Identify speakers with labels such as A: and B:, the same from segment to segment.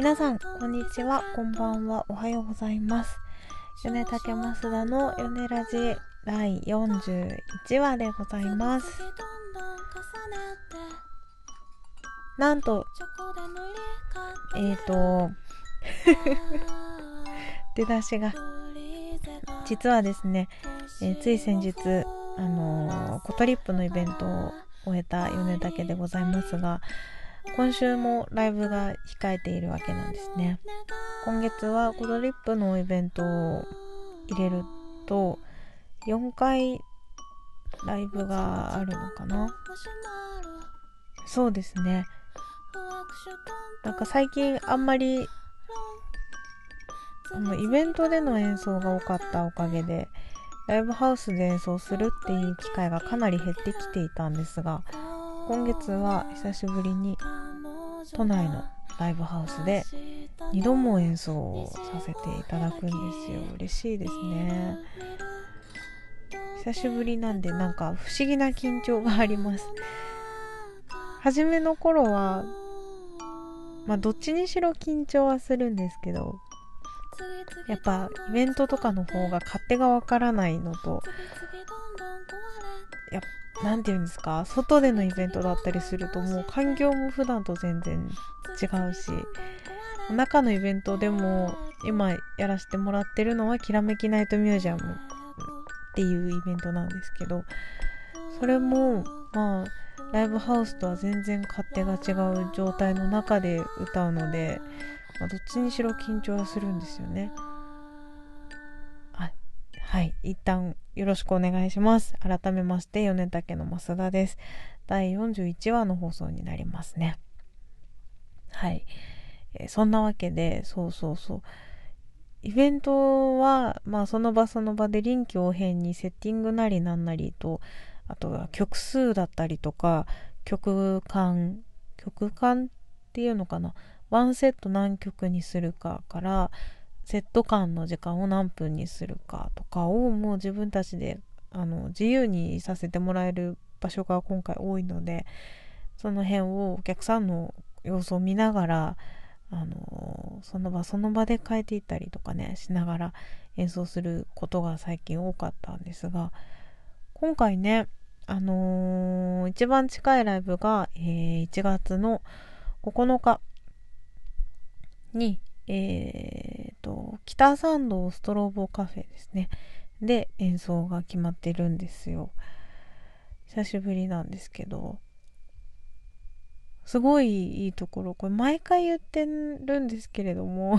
A: 皆さん、こんにちは、こんばんは、おはようございます。米竹増田の米ラジ第41話でございます。なんと、えーと、出だしが、実はですね、えーつい先日、あのーコトリップのイベントを終えた米竹でございますが、今週もライブが控えているわけなんですね。今月はコトリップのイベントを入れると、4回ライブがあるのかな？そうですね。なんか最近あんまりあのイベントでの演奏が多かったおかげでライブハウスで演奏するっていう機会がかなり減ってきていたんですが今月は久しぶりに都内のライブハウスで2度も演奏をさせていただくんですよ。嬉しいですね。久しぶりなんでなんか不思議な緊張があります。初めの頃はまあどっちにしろ緊張はするんですけどやっぱイベントとかの方が勝手がわからないのとやなんて言うんですか？外でのイベントだったりするともう環境も普段と全然違うし中のイベントでも今やらせてもらってるのはきらめきナイトミュージアムっていうイベントなんですけどそれもまあライブハウスとは全然勝手が違う状態の中で歌うので、まあ、どっちにしろ緊張はするんですよね。はい一旦よろしくお願いします。改めまして米竹の増田です。第41話の放送になりますね。はい、えーそんなわけでそうそうそうイベントはまあその場その場で臨機応変にセッティングなりなんなりとあとは曲数だったりとか曲間曲間っていうのかなワンセット何曲にするかからセット間の時間を何分にするかとかをもう自分たちであの自由にさせてもらえる場所が今回多いのでその辺をお客さんの様子を見ながらあのその場その場で変えていったりとかねしながら演奏することが最近多かったんですが今回ねあのー一番近いライブが、えー1月の9日に、えーと、北参道ストロボカフェですね。で、演奏が決まってるんですよ。久しぶりなんですけど、すごいいいところ、これ毎回言ってるんですけれども、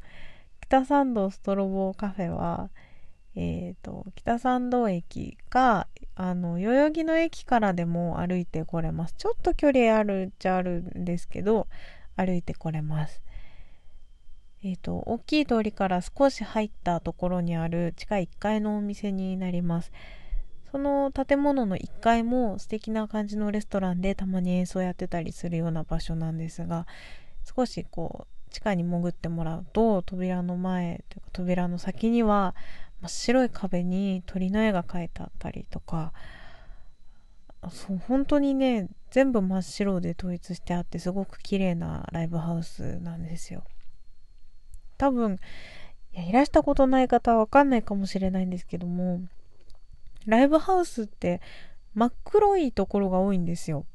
A: 北参道ストロボカフェは、えー、と北参道駅かあの代々木の駅からでも歩いてこれます。ちょっと距離あるっちゃあるんですけど歩いてこれます。えっ、と大きい通りから少し入ったところにある地下1階のお店になります。その建物の1階も素敵な感じのレストランでたまに演奏やってたりするような場所なんですが少しこう地下に潜ってもらうと扉の前というか扉の先には真っ白い壁に鳥の絵が描いてあったりとかそう本当にね全部真っ白で統一してあってすごく綺麗なライブハウスなんですよ。多分いやいらしたことない方は分かんないかもしれないんですけどもライブハウスって真っ黒いところが多いんですよ。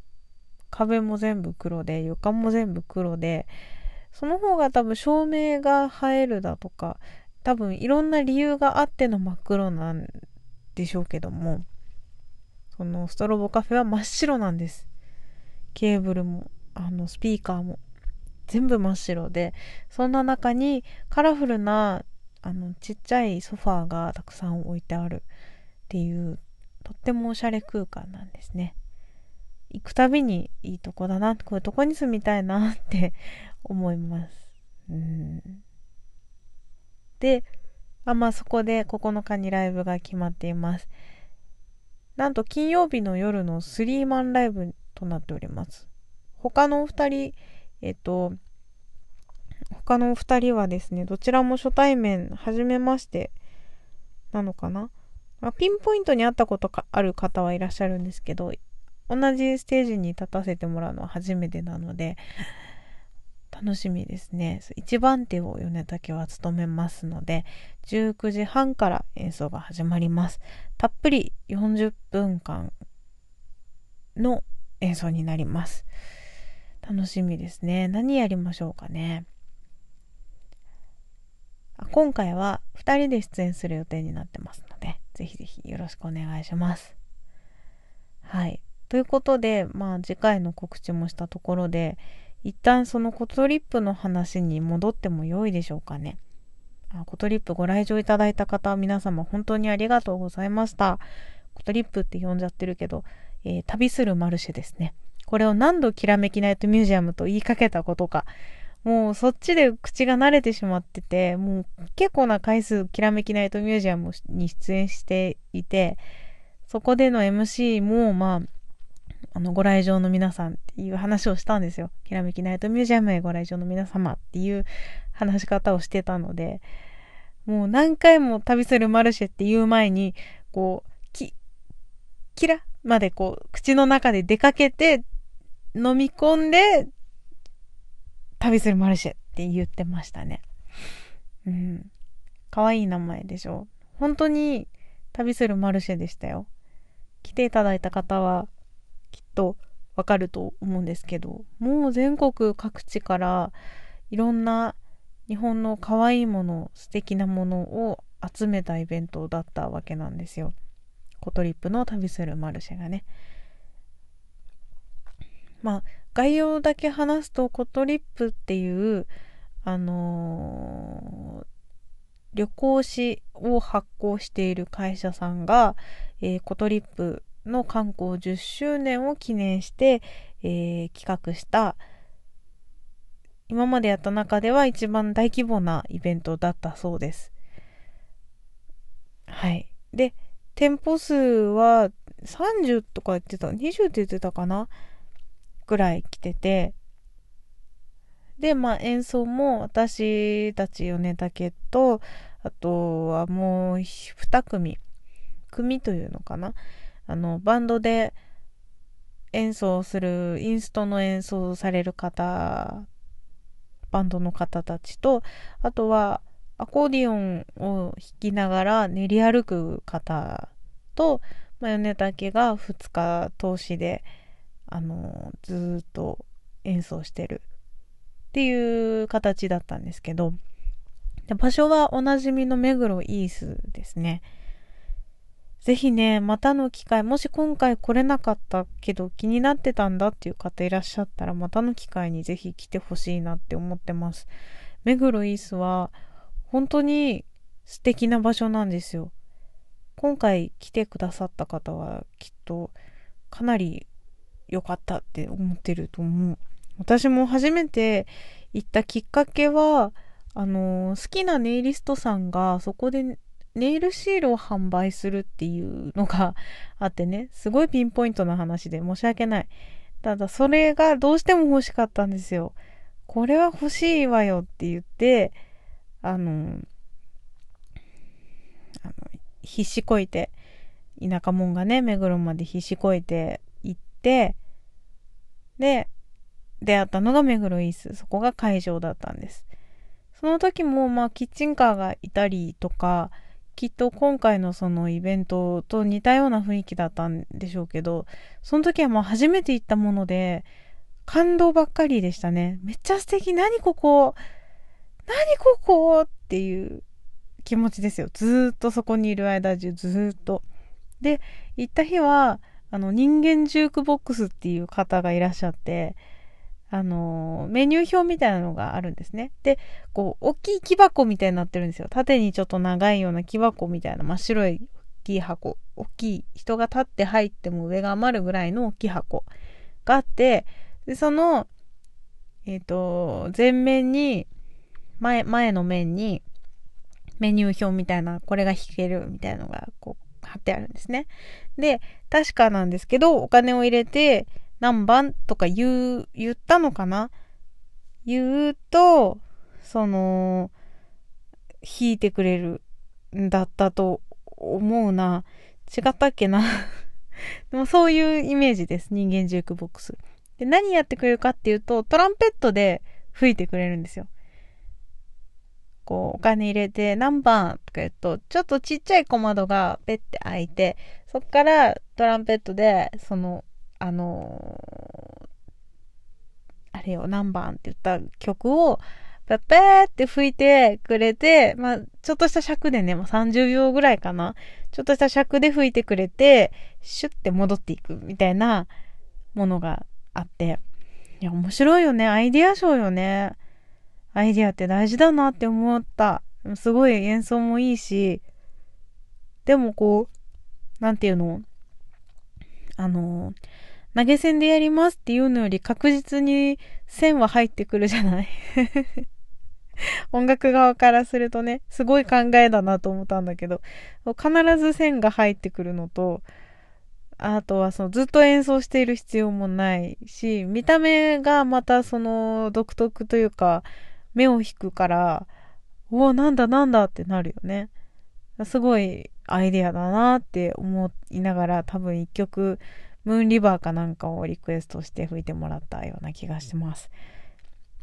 A: 壁も全部黒で床も全部黒でその方が多分照明が映えるだとか多分いろんな理由があっての真っ黒なんでしょうけどもそのストロボカフェは真っ白なんです。ケーブルもあのスピーカーも。全部真っ白でそんな中にカラフルなあのちっちゃいソファーがたくさん置いてあるっていうとってもおしゃれ空間なんですね行くたびにいいとこだなこういうとこに住みたいなって 思いますうんで、あまあそこで9日にライブが決まっています。なんと金曜日の夜のスリーマンライブとなっております。他のお二人、えっと、他のお二人はですね、どちらも初対面、はじめましてなのかな、まあ、ピンポイントに会ったことがある方はいらっしゃるんですけど、同じステージに立たせてもらうのは初めてなので、楽しみですね。一番手を米竹は務めますので、19時半から演奏が始まります。たっぷり40分間の演奏になります。楽しみですね。何やりましょうかね。今回は2人で出演する予定になってますので、ぜひぜひよろしくお願いします。はい。ということで、まあ次回の告知もしたところで、一旦そのコトリップの話に戻っても良いでしょうかね。あコトリップご来場いただいた方、皆様本当にありがとうございました。コトリップって呼んじゃってるけど、えー、旅するマルシェですね。これを何度きらめきナイトミュージアムと言いかけたことか。もうそっちで口が慣れてしまってて、もう結構な回数きらめきナイトミュージアムに出演していて、そこでの MC もまあ、あの、ご来場の皆さんっていう話をしたんですよ。きらめきナイトミュージアムへご来場の皆様っていう話し方をしてたので、もう何回も旅するマルシェっていう前に、こう、き、キラまでこう、口の中で出かけて、飲み込んで、旅するマルシェって言ってましたね。うん。可愛い名前でしょ。本当に旅するマルシェでしたよ。来ていただいた方は、きっとわかると思うんですけど、もう全国各地からいろんな日本の可愛いもの、素敵なものを集めたイベントだったわけなんですよ。コトリップの旅するマルシェがね。まあ、概要だけ話すと、コトリップっていう、あのー、旅行誌を発行している会社さんが、えー、コトリップの観光10周年を記念して、えー、企画した今までやった中では一番大規模なイベントだったそうです。はい。で、店舗数は30とか言ってた、20って言ってたかな？ぐらい来てて、で、まあ演奏も私たち米竹と、あとはもう2組、組というのかな。あの、バンドで演奏する、インストの演奏される方、バンドの方たちと、あとはアコーディオンを弾きながら練り歩く方と、まあ、米竹が2日通しで、あの、ずっと演奏してるっていう形だったんですけど、場所はおなじみの目黒イースですね。ぜひね、またの機会、もし今回来れなかったけど気になってたんだっていう方いらっしゃったら、またの機会にぜひ来てほしいなって思ってます。目黒イースは本当に素敵な場所なんですよ。今回来てくださった方はきっとかなり良かったって思ってると思う。私も初めて行ったきっかけは、あの、好きなネイリストさんがそこでネイルシールを販売するっていうのがあってね、すごいピンポイントな話で申し訳ない。ただ、それがどうしても欲しかったんですよ。これは欲しいわよって言って、あの、あの必死こいて、田舎者がね、目黒まで必死こいて行って、で、出会ったのが目黒イース。そこが会場だったんです。その時も、まあ、キッチンカーがいたりとか、きっと今回のそのイベントと似たような雰囲気だったんでしょうけど、その時はもう初めて行ったもので、感動ばっかりでしたね。めっちゃ素敵。何ここ何ここっていう気持ちですよ。ずっとそこにいる間中ずっと。で、行った日は、あの、人間ジュークボックスっていう方がいらっしゃって、あの、メニュー表みたいなのがあるんですね。で、こう、大きい木箱みたいになってるんですよ。縦にちょっと長いような木箱みたいな真っ白い大きい箱。大きい、人が立って入っても上が余るぐらいの大きい箱があって、で、その、えっ、ー、と、前面に、前、前の面に、メニュー表みたいな、これが弾けるみたいなのが、こう、貼ってあるんですね。で、確かなんですけど、お金を入れて、何番とか言う、言ったのかな？言うと、その、弾いてくれるんだったと思うな。違ったっけな？でもそういうイメージです。人間ジュークボックス。で、何やってくれるかっていうと、トランペットで吹いてくれるんですよ。こう、お金入れて、何番とか言うと、ちょっとちっちゃい小窓がペッて開いて、そっからトランペットで、その、あのー、あれよ、何番って言った曲を、ペッペーって吹いてくれて、まあ、ちょっとした尺でね、もう30秒ぐらいかな。ちょっとした尺で吹いてくれて、シュッて戻っていくみたいなものがあって。いや、面白いよね。アイディアショーよね。アイディアって大事だなって思った。すごい演奏もいいし、でもこう、なんていうの？あの、投げ銭でやりますっていうのより確実に線は入ってくるじゃない？音楽側からするとね、すごい考えだなと思ったんだけど、必ず線が入ってくるのと、あとはそのずっと演奏している必要もないし、見た目がまたその独特というか、目を引くから、おお、なんだなんだってなるよね。すごいアイデアだなって思いながら多分一曲ムーンリバーかなんかをリクエストして吹いてもらったような気がします。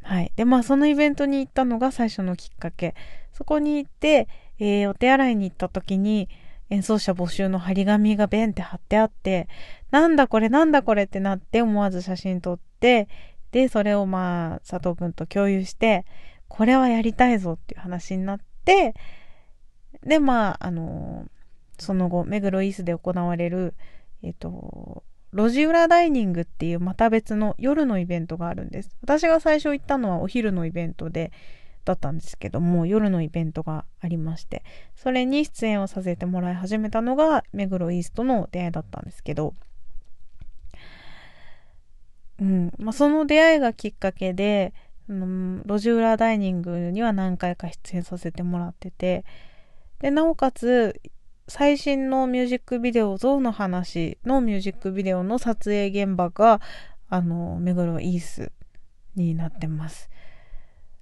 A: はい。で、まあそのイベントに行ったのが最初のきっかけ。そこに行って、えー、お手洗いに行った時に演奏者募集の張り紙がベンって貼ってあって、なんだこれなんだこれってなって思わず写真撮って、で、それをまあ、佐藤くんと共有して、これはやりたいぞっていう話になって、で、まあ、あの、その後、目黒イースで行われる、えっ、と、路地裏ダイニングっていうまた別の夜のイベントがあるんです。私が最初行ったのはお昼のイベントで、だったんですけども、夜のイベントがありまして、それに出演をさせてもらい始めたのが、目黒イーストの出会いだったんですけど、うん。まあ、その出会いがきっかけで、うん、路地裏ダイニングには何回か出演させてもらってて。でなおかつ最新のミュージックビデオ「ゾウの話」のミュージックビデオの撮影現場があの目黒イースになってます。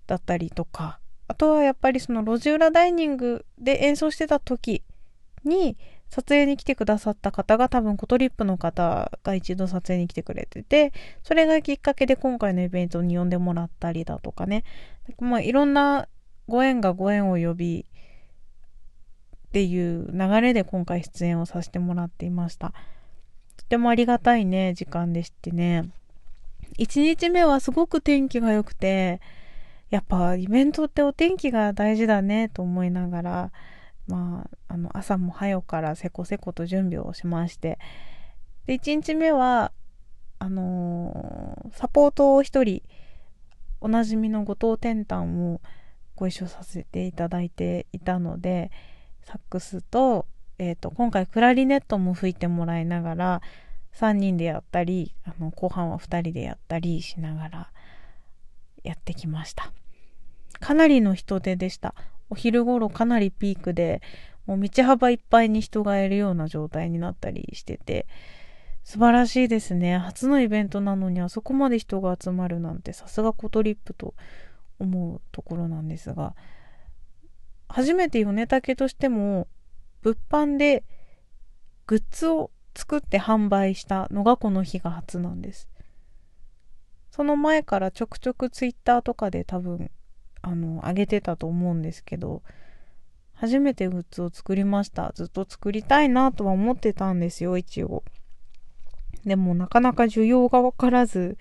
A: だったりとか。あとはやっぱりその路地裏ダイニングで演奏してた時に撮影に来てくださった方が多分コトリップの方が一度撮影に来てくれてて、それがきっかけで今回のイベントに呼んでもらったりだとかね。まあいろんなご縁がご縁を呼びっていう流れで今回出演をさせてもらっていました。とてもありがたいね、時間でしてね。1日目はすごく天気が良くて、やっぱイベントってお天気が大事だねと思いながら、まあ、あの朝も早からせこせこと準備をしましてで1日目はあのー、サポートを1人おなじみの後藤天丹をご一緒させていただいていたのでサックスと,、えーと、今回クラリネットも吹いてもらいながら3人でやったりあの後半は2人でやったりしながらやってきました。かなりの人手でした。お昼頃かなりピークで、もう道幅いっぱいに人がいるような状態になったりしてて、素晴らしいですね。初のイベントなのにあそこまで人が集まるなんてさすがコトリップと思うところなんですが、初めて米竹としても物販でグッズを作って販売したのがこの日が初なんです。その前からちょくちょくツイッターとかで多分あの上げてたと思うんですけど初めてグッズを作りました。ずっと作りたいなとは思ってたんですよ一応。でもなかなか需要が分からず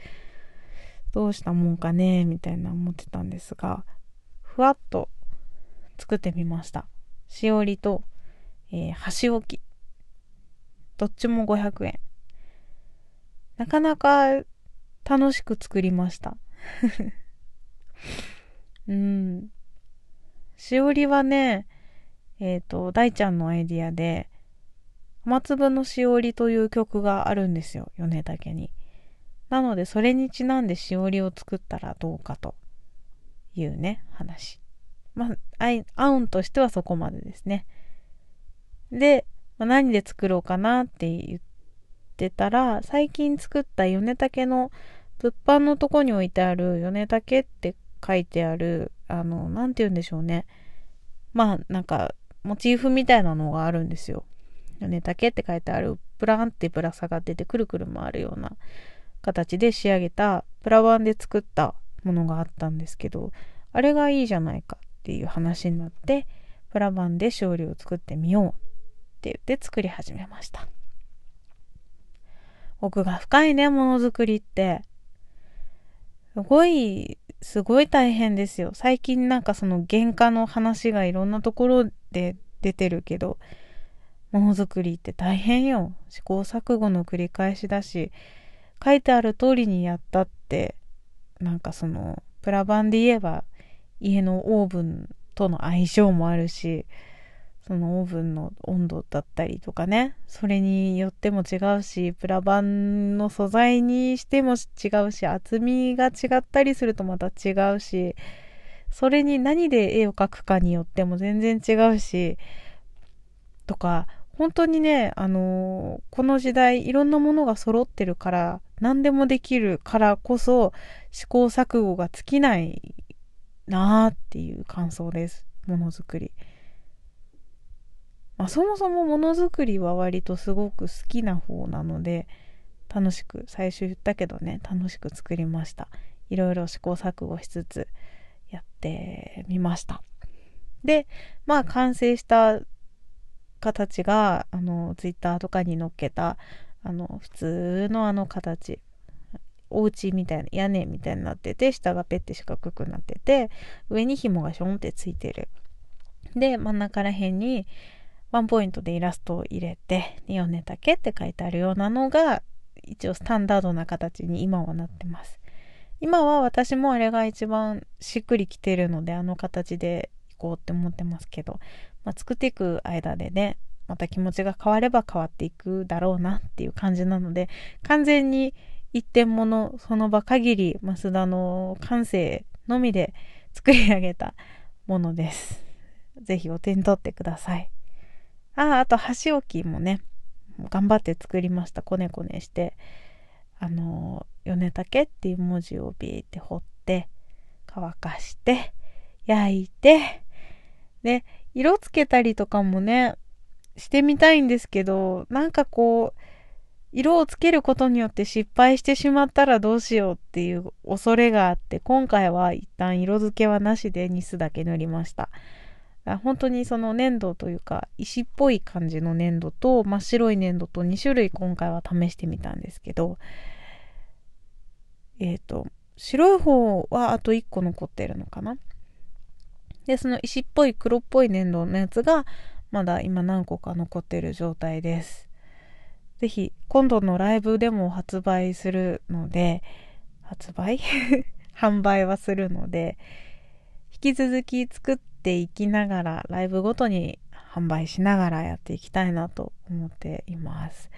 A: どうしたもんかねみたいな思ってたんですがふわっと作ってみました。しおりと、えー、箸置き。どっちも500円なかなか楽しく作りました。うん。しおりはね、えっ、ー、と、大ちゃんのアイディアで、雨粒のしおりという曲があるんですよ、米竹に。なので、それにちなんでしおりを作ったらどうかというね、話。まあ、案としてはそこまでですね。で、まあ、何で作ろうかなって言ってたら、最近作った米竹の物販のとこに置いてある米竹って書いてある、あの、なんて言うんでしょうね。まあ、なんか、モチーフみたいなのがあるんですよ。ネタケって書いてある、プランってぶら下がっててくるくる回るような形で仕上げた、プラ板で作ったものがあったんですけどあれがいいじゃないかっていう話になってプラバンで勝利を作ってみようって言って作り始めました奥が深いねものづくりってすごいすごい大変ですよ。最近なんかその原価の話がいろんなところで出てるけどものづくりって大変よ。試行錯誤の繰り返しだし書いてある通りにやったってなんかそのプラ版で言えば家のオーブンとの相性もあるしそのオーブンの温度だったりとかねそれによっても違うしプラ板の素材にしても違うし厚みが違ったりするとまた違うしそれに何で絵を描くかによっても全然違うしとか本当にねあのー、この時代いろんなものが揃ってるから何でもできるからこそ試行錯誤が尽きないなーっていう感想ですものづくり。まあ、そもそもものづくりは割とすごく好きな方なので楽しく最初言ったけどね楽しく作りました。いろいろ試行錯誤しつつやってみました。でまあ完成した形があのツイッターとかに載っけたあの普通のあの形お家みたいな屋根みたいになってて下がペッて四角くなってて上に紐がションってついてる。で真ん中ら辺にワンポイントでイラストを入れて「ヨネタケ」って書いてあるようなのが一応スタンダードな形に今はなってます今は私もあれが一番しっくりきてるのであの形でいこうって思ってますけど、まあ、作っていく間でねまた気持ちが変われば変わっていくだろうなっていう感じなので完全に一点ものその場限り増田の感性のみで作り上げたものです。ぜひお手に取ってください。ああ、あと箸置きもね、頑張って作りました。こねこねして。あの、米竹っていう文字をビーって彫って、乾かして、焼いて、で、色つけたりとかもね、してみたいんですけど、なんかこう、色をつけることによって失敗してしまったらどうしようっていう恐れがあって、今回は一旦色付けはなしでニスだけ塗りました。本当にその粘土というか石っぽい感じの粘土と真っ白い粘土と2種類今回は試してみたんですけどえっ、ー、と白い方はあと1個残ってるのかな？でその石っぽい黒っぽい粘土のやつがまだ今何個か残ってる状態です。是非今度のライブでも発売するので発売？販売はするので引き続き作ってていきながらライブごとに販売しながらやっていきたいなと思っています。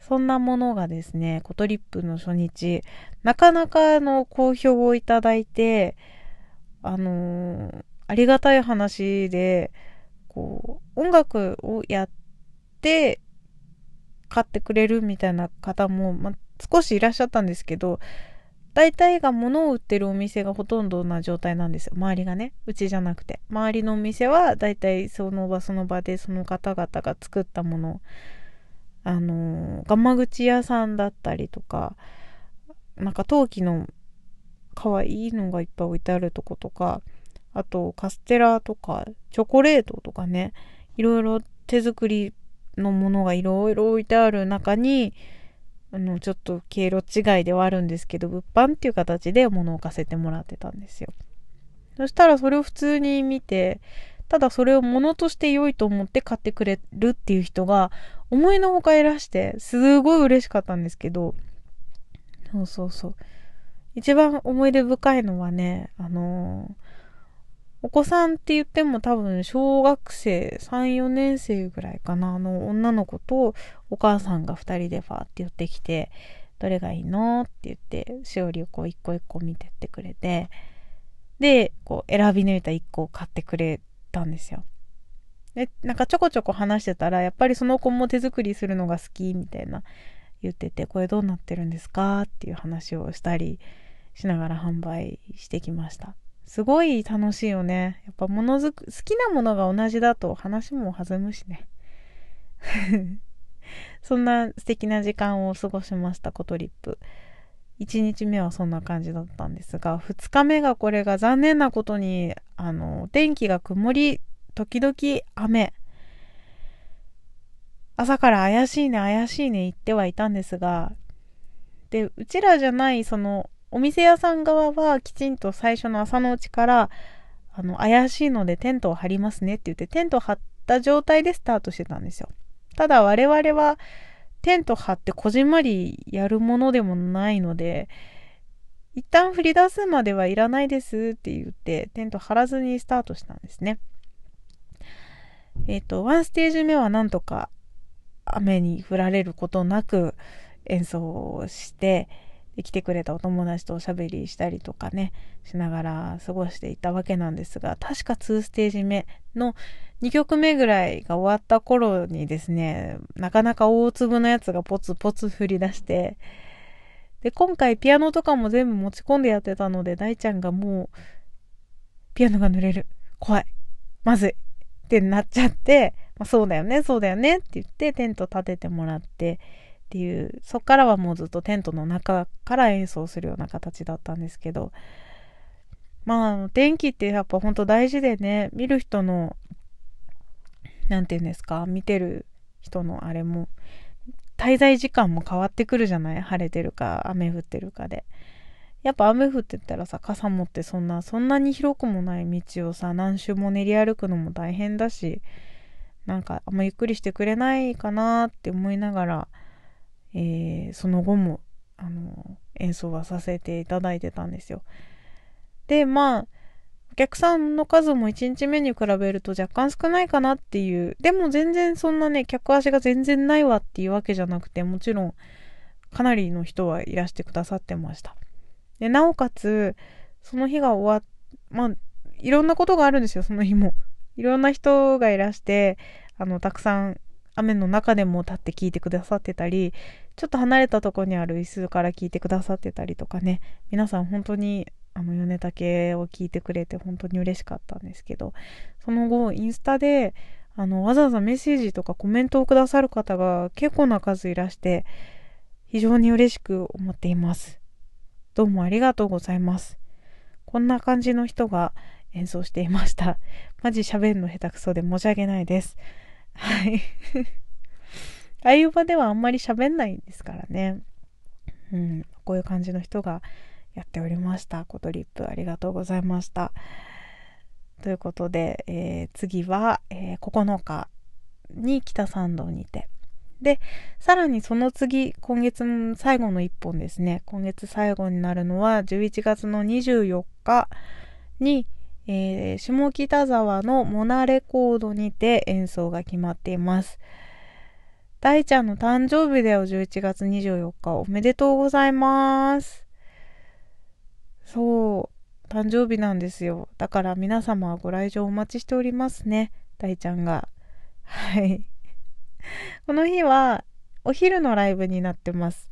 A: そんなものがですねコトリップの初日なかなかの好評をいただいてあのー、ありがたい話でこう音楽をやって買ってくれるみたいな方も、ま少しいらっしゃったんですけど大体が物を売ってるお店がほとんどな状態なんですよ。周りがね。うちじゃなくて。周りのお店は大体その場その場でその方々が作ったもの。あのガマ口屋さんだったりとかなんか陶器の可愛いのがいっぱい置いてあるとことかあとカステラとかチョコレートとかね。いろいろ手作りのものがいろいろ置いてある中にあのちょっと経路違いではあるんですけど物販っていう形で物を置かせてもらってたんですよ。そしたらそれを普通に見てただそれを物として良いと思って買ってくれるっていう人が思いのほかいらしてすごい嬉しかったんですけどそうそうそう。一番思い出深いのはねあのーお子さんって言っても多分小学生3、4年生ぐらいかな、あの女の子とお母さんが2人でファーって寄ってきて、どれがいいのって言って、しおりをこう一個一個見てってくれて、で、こう選び抜いた1個を買ってくれたんですよ。で、なんかちょこちょこ話してたら、やっぱりその子も手作りするのが好きみたいな言ってて、これどうなってるんですかっていう話をしたりしながら販売してきました。すごい楽しいよね。やっぱものづく、好きなものが同じだと話も弾むしね。そんな素敵な時間を過ごしました、コトリップ。1日目はそんな感じだったんですが、2日目がこれが残念なことに、あの、天気が曇り、時々雨。朝から怪しいね、怪しいね言ってはいたんですが、で、うちらじゃない、その、お店屋さん側はきちんと最初の朝のうちから、あの、怪しいのでテントを張りますねって言って、テント張った状態でスタートしてたんですよ。ただ我々は、テント張ってこじんまりやるものでもないので、一旦振り出すまではいらないですって言って、テント張らずにスタートしたんですね。えっ、ー、と、ワンステージ目はなんとか雨に降られることなく演奏して、来てくれたお友達とおしゃべりしたりとかね、しながら過ごしていたわけなんですが、確か2ステージ目の2曲目ぐらいが終わった頃にですね、なかなか大粒のやつがポツポツ降り出して、で、今回ピアノとかも全部持ち込んでやってたので、大ちゃんがもう、ピアノが濡れる。怖い。まずい。ってなっちゃって、まあ、そうだよね、そうだよねって言ってテント立ててもらって、っていう、そっからはもうずっとテントの中から演奏するような形だったんですけど、まあ、天気ってやっぱほんと大事でね、見る人の、なんて言うんですか、見てる人のあれも、滞在時間も変わってくるじゃない？晴れてるか、雨降ってるかで。やっぱ雨降ってたらさ、傘持ってそんな、そんなに広くもない道をさ、何周も練り歩くのも大変だし、なんかあんまゆっくりしてくれないかなって思いながら、えー、その後もあの演奏はさせていただいてたんですよ。でまあお客さんの数も1日目に比べると若干少ないかなっていうでも全然そんなね客足が全然ないわっていうわけじゃなくてもちろんかなりの人はいらしてくださってました。でなおかつその日が終わっまあいろんなことがあるんですよその日も。いろんな人がいらしてあのたくさん雨の中でも立って聞いてくださってたり、ちょっと離れたとこにある椅子から聞いてくださってたりとかね、皆さん本当にあの米竹を聞いてくれて本当に嬉しかったんですけど、その後インスタであのわざわざメッセージとかコメントをくださる方が結構な数いらして非常に嬉しく思っています。どうもありがとうございます。こんな感じの人が演奏していました。マジ喋るの下手くそで申し訳ないです。はい。ああいう場ではあんまり喋んないんですからね。うん、こういう感じの人がやっておりました。コトリップありがとうございました。ということで、えー、次は、えー、9日に北参道にて。で、さらにその次、今月最後の1本ですね。今月最後になるのは11月の24日に、えー、下北沢のモナレコードにて演奏が決まっています。大ちゃんの誕生日だよ、11月24日。おめでとうございます。そう、誕生日なんですよ。だから皆様ご来場お待ちしておりますね。大ちゃんが。はい。この日はお昼のライブになってます。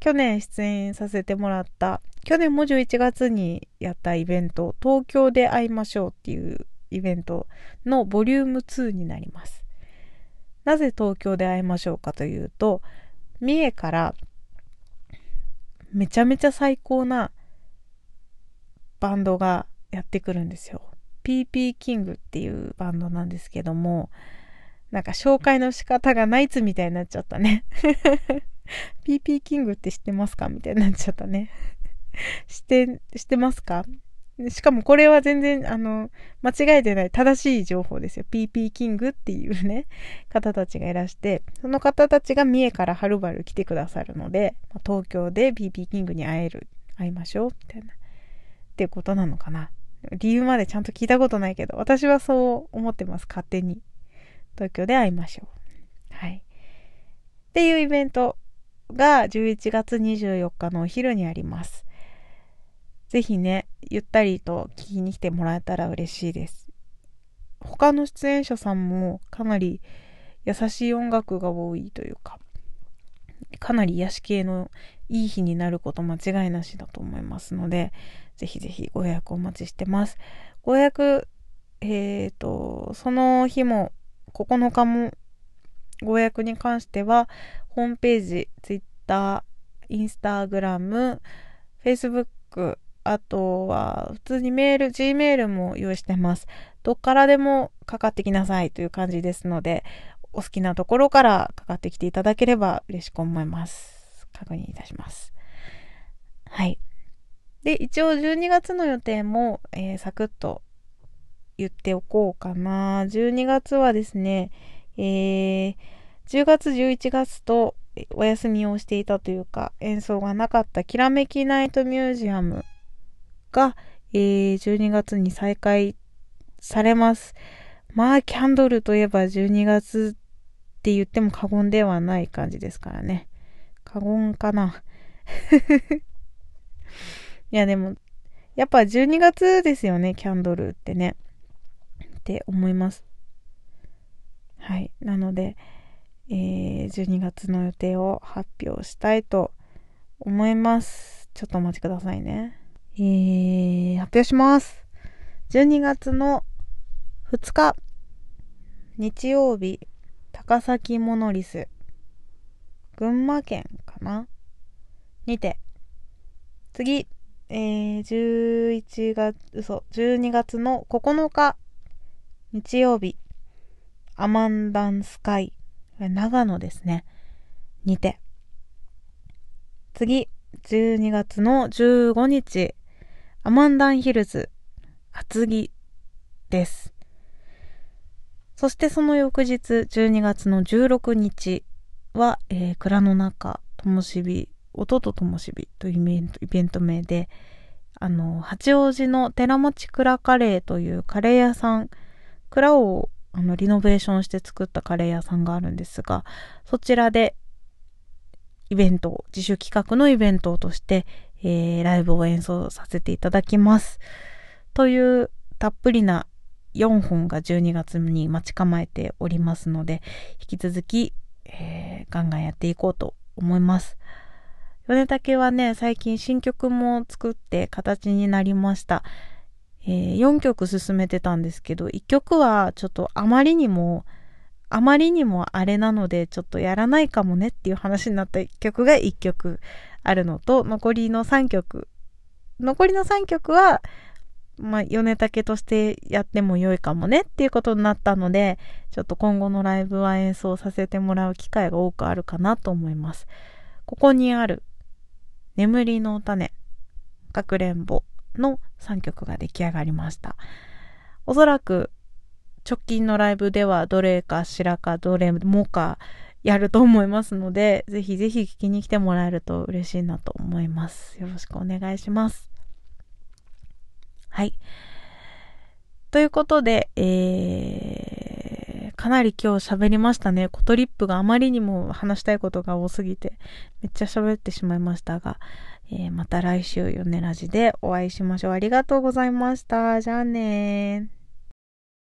A: 去年出演させてもらった去年も11月にやったイベント東京で会いましょうっていうイベントのボリューム2になりますなぜ東京で会いましょうかというと三重からめちゃめちゃ最高なバンドがやってくるんですよ。PP キングっていうバンドなんですけどもなんか紹介の仕方がナイツみたいになっちゃったね。PP キングって知ってますか？みたいになっちゃったね。して、してますか？しかもこれは全然、あの、間違えてない正しい情報ですよ。PP キングっていうね、方たちがいらして、その方たちが三重からはるばる来てくださるので、東京で PP キングに会える、会いましょう、みたいな。っていうことなのかな。理由までちゃんと聞いたことないけど、私はそう思ってます、勝手に。東京で会いましょう。はい。っていうイベントが11月24日のお昼にあります。ぜひね、ゆったりと聞きに来てもらえたら嬉しいです。他の出演者さんもかなり優しい音楽が多いというか、かなり癒し系のいい日になること間違いなしだと思いますので、ぜひぜひご予約お待ちしてます。ご予約、えっ、ー、と、その日も9日もご予約に関しては、ホームページ、ツイッあとは普通にメール、G メールも用意してます。どっからでもかかってきなさいという感じですので、お好きなところからかかってきていただければ嬉しく思います。確認いたします。はい。で、一応12月の予定も、えー、サクッと言っておこうかな。12月はですね、えー、10月、11月とお休みをしていたというか、演奏がなかったきらめきナイトミュージアムが、えー、12月に再開されます。まあ、キャンドルといえば12月って言っても過言ではない感じですからね。過言かな。いや、でも、やっぱ12月ですよね、キャンドルってね。って思います。はい。なので、えー、12月の予定を発表したいと思います。ちょっとお待ちくださいね。えー、発表します。12月の2日、日曜日、高崎モノリス、群馬県かな？にて、次、えー、11月、嘘、12月の9日、日曜日、アマンダンスカイ、長野ですね、にて。次、12月の15日、アマンダンヒルズ、厚木です。そしてその翌日、12月の16日は、えー、蔵の中、ともしび音とともしびというイベントイベント名で、あの、八王子の寺町蔵カレーというカレー屋さん、蔵をあのリノベーションして作ったカレー屋さんがあるんですが、そちらでイベント、自主企画のイベントとして、えー、ライブを演奏させていただきます。というたっぷりな4本が12月に待ち構えておりますので、引き続き、えー、ガンガンやっていこうと思います。米竹はね、最近新曲も作って形になりました。えー、4曲進めてたんですけど、1曲はちょっとあまりにも、あまりにもあれなので、ちょっとやらないかもねっていう話になった曲が1曲あるのと、残りの3曲。残りの3曲は、まあ、米竹としてやっても良いかもねっていうことになったので、ちょっと今後のライブは演奏させてもらう機会が多くあるかなと思います。ここにある眠りの種、かくれんぼの3曲が出来上がりました。おそらく直近のライブではどれかしらかどれもかやると思いますので、ぜひぜひ聞きに来てもらえると嬉しいなと思います。よろしくお願いします。はい。ということで、えー、かなり今日喋りましたね。コトリップがあまりにも話したいことが多すぎて、めっちゃ喋ってしまいましたが、えー、また来週、ヨネラジでお会いしましょう。ありがとうございました。じゃあねー。